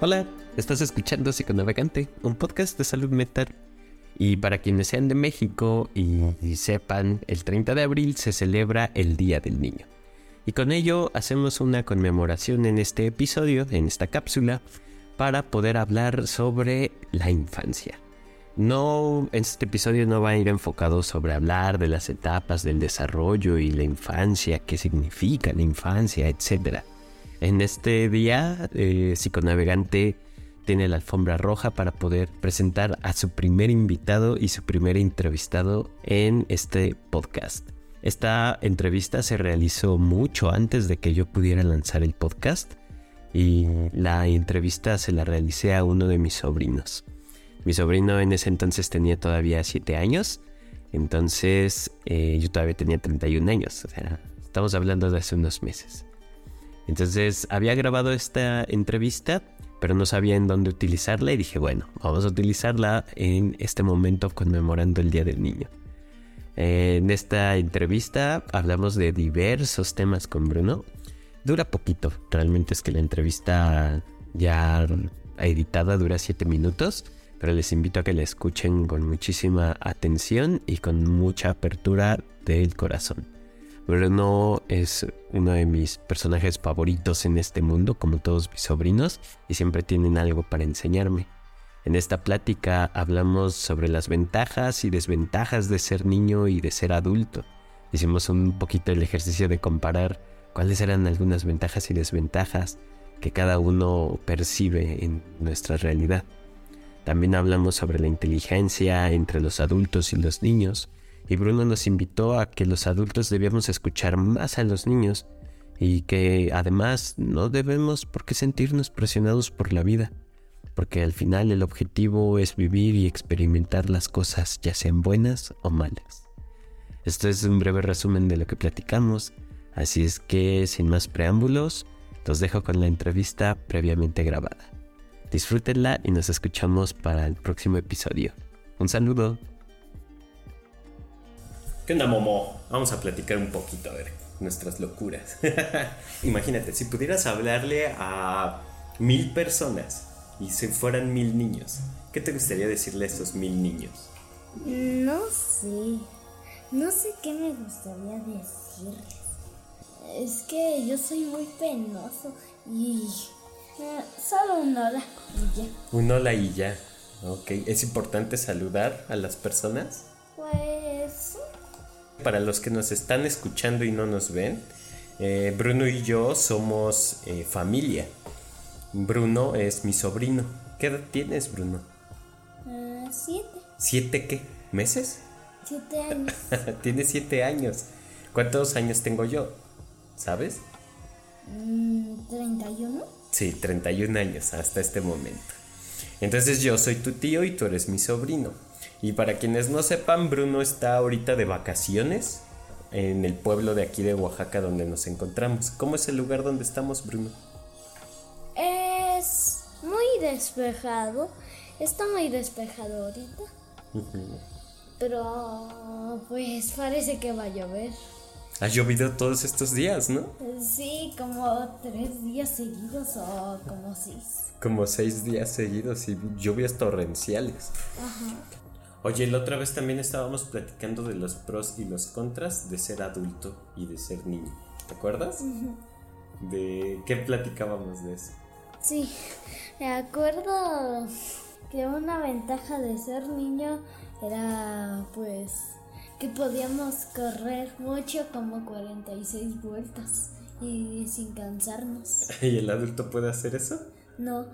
Hola, estás escuchando Psiconavegante, un podcast de salud mental. Y para quienes sean de México y, sepan, el 30 de abril se celebra el Día del Niño. Y con ello hacemos una conmemoración en este episodio, en esta cápsula, para poder hablar sobre la infancia. No, este episodio no va a ir enfocado sobre hablar de las etapas del desarrollo y la infancia, qué significa la infancia, etc. En este día, eh, Psiconavegante tiene la alfombra roja para poder presentar a su primer invitado y su primer entrevistado en este podcast. Esta entrevista se realizó mucho antes de que yo pudiera lanzar el podcast y la entrevista se la realicé a uno de mis sobrinos. Mi sobrino en ese entonces tenía todavía 7 años, entonces eh, yo todavía tenía 31 años, o sea, estamos hablando de hace unos meses. Entonces había grabado esta entrevista, pero no sabía en dónde utilizarla y dije, bueno, vamos a utilizarla en este momento conmemorando el Día del Niño. En esta entrevista hablamos de diversos temas con Bruno. Dura poquito, realmente es que la entrevista ya editada dura 7 minutos pero les invito a que la escuchen con muchísima atención y con mucha apertura del corazón. Bruno es uno de mis personajes favoritos en este mundo, como todos mis sobrinos, y siempre tienen algo para enseñarme. En esta plática hablamos sobre las ventajas y desventajas de ser niño y de ser adulto. Hicimos un poquito el ejercicio de comparar cuáles eran algunas ventajas y desventajas que cada uno percibe en nuestra realidad. También hablamos sobre la inteligencia entre los adultos y los niños, y Bruno nos invitó a que los adultos debíamos escuchar más a los niños y que además no debemos por qué sentirnos presionados por la vida, porque al final el objetivo es vivir y experimentar las cosas ya sean buenas o malas. Esto es un breve resumen de lo que platicamos, así es que sin más preámbulos, los dejo con la entrevista previamente grabada. Disfrútenla y nos escuchamos para el próximo episodio. Un saludo. ¿Qué onda, Momo? Vamos a platicar un poquito, a ver, nuestras locuras. Imagínate, si pudieras hablarle a mil personas y se fueran mil niños, ¿qué te gustaría decirle a esos mil niños? No sé. No sé qué me gustaría decirles. Es que yo soy muy penoso y eh, solo un hola y ya. Un hola y ya. Ok. ¿Es importante saludar a las personas? Para los que nos están escuchando y no nos ven, eh, Bruno y yo somos eh, familia. Bruno es mi sobrino. ¿Qué edad tienes, Bruno? siete. ¿Siete qué? ¿Meses? Siete años. Tienes siete años. ¿Cuántos años tengo yo? ¿Sabes? Mm, ¿31? Sí, 31 años hasta este momento. Entonces yo soy tu tío y tú eres mi sobrino. Y para quienes no sepan, Bruno está ahorita de vacaciones en el pueblo de aquí de Oaxaca donde nos encontramos. ¿Cómo es el lugar donde estamos, Bruno? Es muy despejado. Está muy despejado ahorita. Pero pues parece que va a llover. Ha llovido todos estos días, ¿no? Sí, como tres días seguidos o como seis. Como seis días seguidos y lluvias torrenciales. Ajá. Oye, la otra vez también estábamos platicando de los pros y los contras de ser adulto y de ser niño. ¿Te acuerdas? ¿De qué platicábamos de eso? Sí, me acuerdo que una ventaja de ser niño era pues que podíamos correr mucho como 46 vueltas y sin cansarnos. ¿Y el adulto puede hacer eso? No,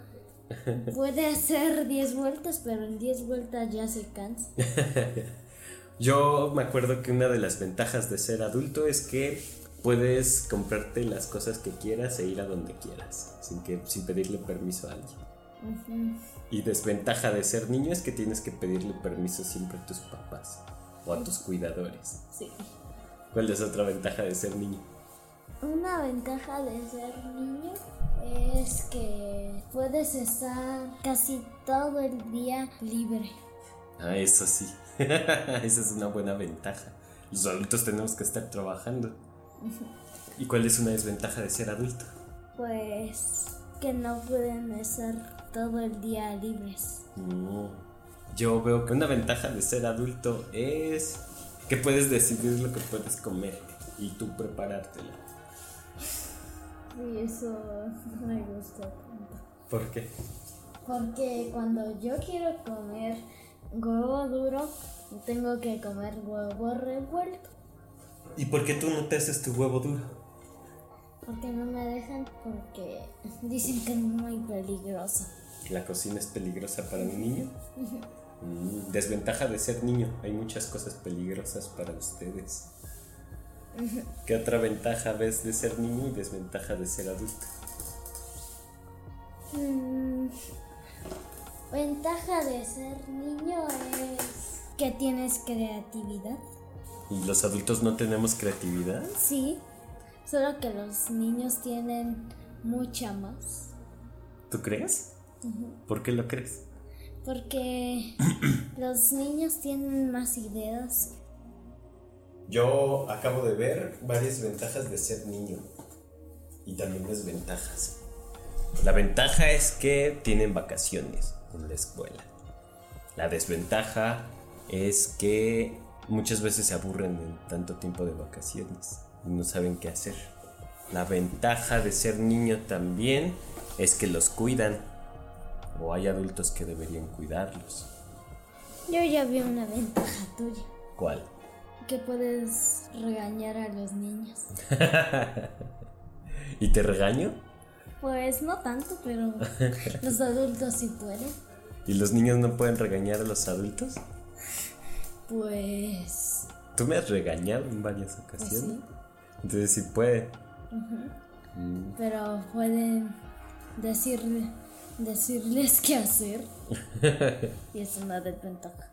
puede hacer 10 vueltas, pero en 10 vueltas ya se cansa. Yo me acuerdo que una de las ventajas de ser adulto es que puedes comprarte las cosas que quieras e ir a donde quieras, sin, que, sin pedirle permiso a alguien. Y desventaja de ser niño es que tienes que pedirle permiso siempre a tus papás o a tus cuidadores. Sí. ¿Cuál es otra ventaja de ser niño? Una ventaja de ser niño es que puedes estar casi todo el día libre. Ah, eso sí. Esa es una buena ventaja. Los adultos tenemos que estar trabajando. ¿Y cuál es una desventaja de ser adulto? Pues que no pueden estar todo el día libres. No. Yo veo que una ventaja de ser adulto es que puedes decidir lo que puedes comer y tú preparártelo. Y eso no me gusta tanto. ¿Por qué? Porque cuando yo quiero comer huevo duro, tengo que comer huevo revuelto. ¿Y por qué tú no te haces tu huevo duro? Porque no me dejan, porque dicen que es muy peligroso. ¿La cocina es peligrosa para un niño? Mm, desventaja de ser niño. Hay muchas cosas peligrosas para ustedes. ¿Qué otra ventaja ves de ser niño y desventaja de ser adulto? Mm, ventaja de ser niño es que tienes creatividad. ¿Y los adultos no tenemos creatividad? Sí, solo que los niños tienen mucha más. ¿Tú crees? ¿Por qué lo crees? Porque los niños tienen más ideas. Yo acabo de ver varias ventajas de ser niño y también desventajas. La ventaja es que tienen vacaciones en la escuela. La desventaja es que muchas veces se aburren en tanto tiempo de vacaciones y no saben qué hacer. La ventaja de ser niño también es que los cuidan o hay adultos que deberían cuidarlos. Yo ya vi una ventaja tuya, ¿Cuál? Que puedes regañar a los niños. ¿Y te regaño? Pues no tanto, pero los adultos sí pueden. ¿Y los niños no pueden regañar a los adultos? Pues Tú me has regañado en varias ocasiones. sí. Entonces sí puede. pero pueden decir, decirles qué hacer. y es una desventaja.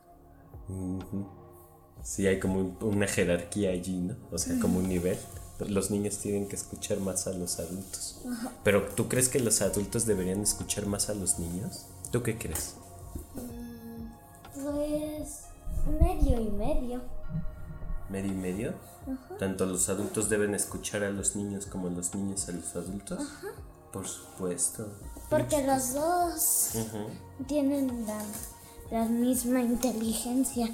Ujú. Sí, hay como un- una jerarquía allí, ¿no? O sea, como un nivel. Los niños tienen que escuchar más a los adultos. Pero ¿tú crees que los adultos deberían escuchar más a los niños? ¿Tú qué crees? Pues medio y medio. ¿Medio y medio? ¿Tanto los adultos deben escuchar a los niños como los niños a los adultos? Por supuesto. Porque los dos tienen la, la misma inteligencia.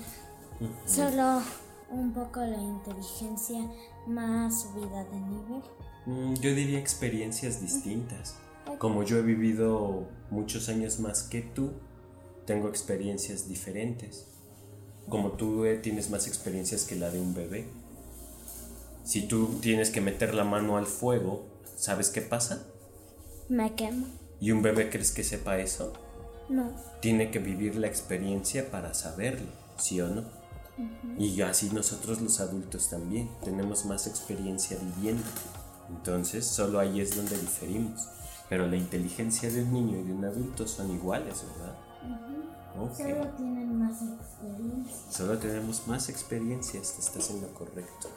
Solo un poco la inteligencia más subida de nivel. Mm, Yo diría experiencias distintas. Como yo he vivido muchos años más que tú, tengo experiencias diferentes. Como tú eh, tienes más experiencias que la de un bebé. Si tú tienes que meter la mano al fuego, ¿sabes qué pasa? Me quemo. ¿Y un bebé crees que sepa eso? No. Tiene que vivir la experiencia para saberlo, ¿sí o no? Y así nosotros los adultos también tenemos más experiencia viviendo. Entonces, solo ahí es donde diferimos. Pero la inteligencia de un niño y de un adulto son iguales, ¿verdad? Ok. Solo tienen más experiencia. Solo tenemos más experiencias, estás en lo correcto.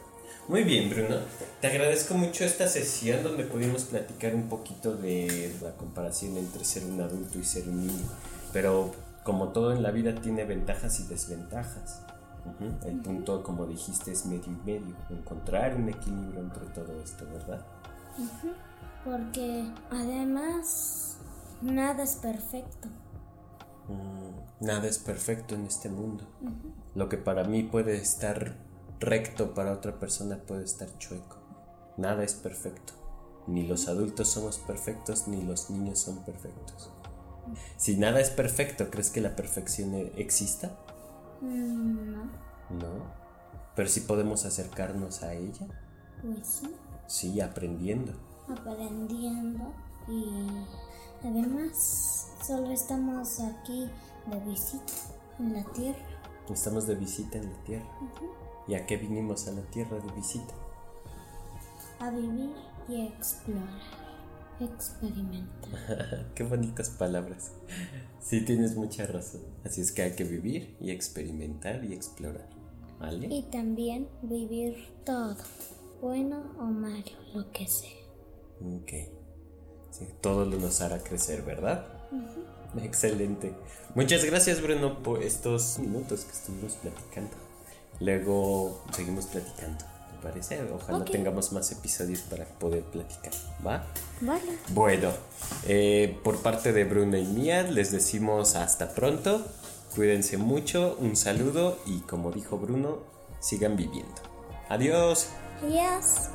Muy bien, Bruno. Te agradezco mucho esta sesión donde pudimos platicar un poquito de la comparación entre ser un adulto y ser un niño. Pero como todo en la vida tiene ventajas y desventajas. El punto, como dijiste, es medio y medio. Encontrar un equilibrio entre todo esto, ¿verdad? Porque además nada es perfecto. Mm, Nada es perfecto en este mundo. Lo que para mí puede estar recto, para otra persona puede estar chueco. Nada es perfecto. Ni los adultos somos perfectos, ni los niños son perfectos. Si nada es perfecto, ¿crees que la perfección exista? Mm, No, No. Pero si podemos acercarnos a ella, pues sí. sí, aprendiendo. aprendiendo y además solo estamos aquí de visita en la tierra. Estamos de visita en la Tierra. ¿Y a qué vinimos a la Tierra de visita? a vivir y a explorar, experimentar. Qué bonitas palabras. Sí, tienes mucha razón. Así es que hay que vivir y experimentar y explorar. ¿Vale? Y también vivir todo, bueno o malo, lo que sea. Ok. Sí, todo lo nos hará crecer, ¿verdad? Excelente. Muchas gracias, Bruno, por estos minutos que estuvimos platicando. Luego seguimos platicando, ¿te parece. Ojalá tengamos más episodios para poder platicar, ¿va? Vale. Bueno, eh, por parte de Bruno y mía les decimos hasta pronto. Cuídense mucho, un saludo y como dijo Bruno, sigan viviendo. Adiós. Adiós.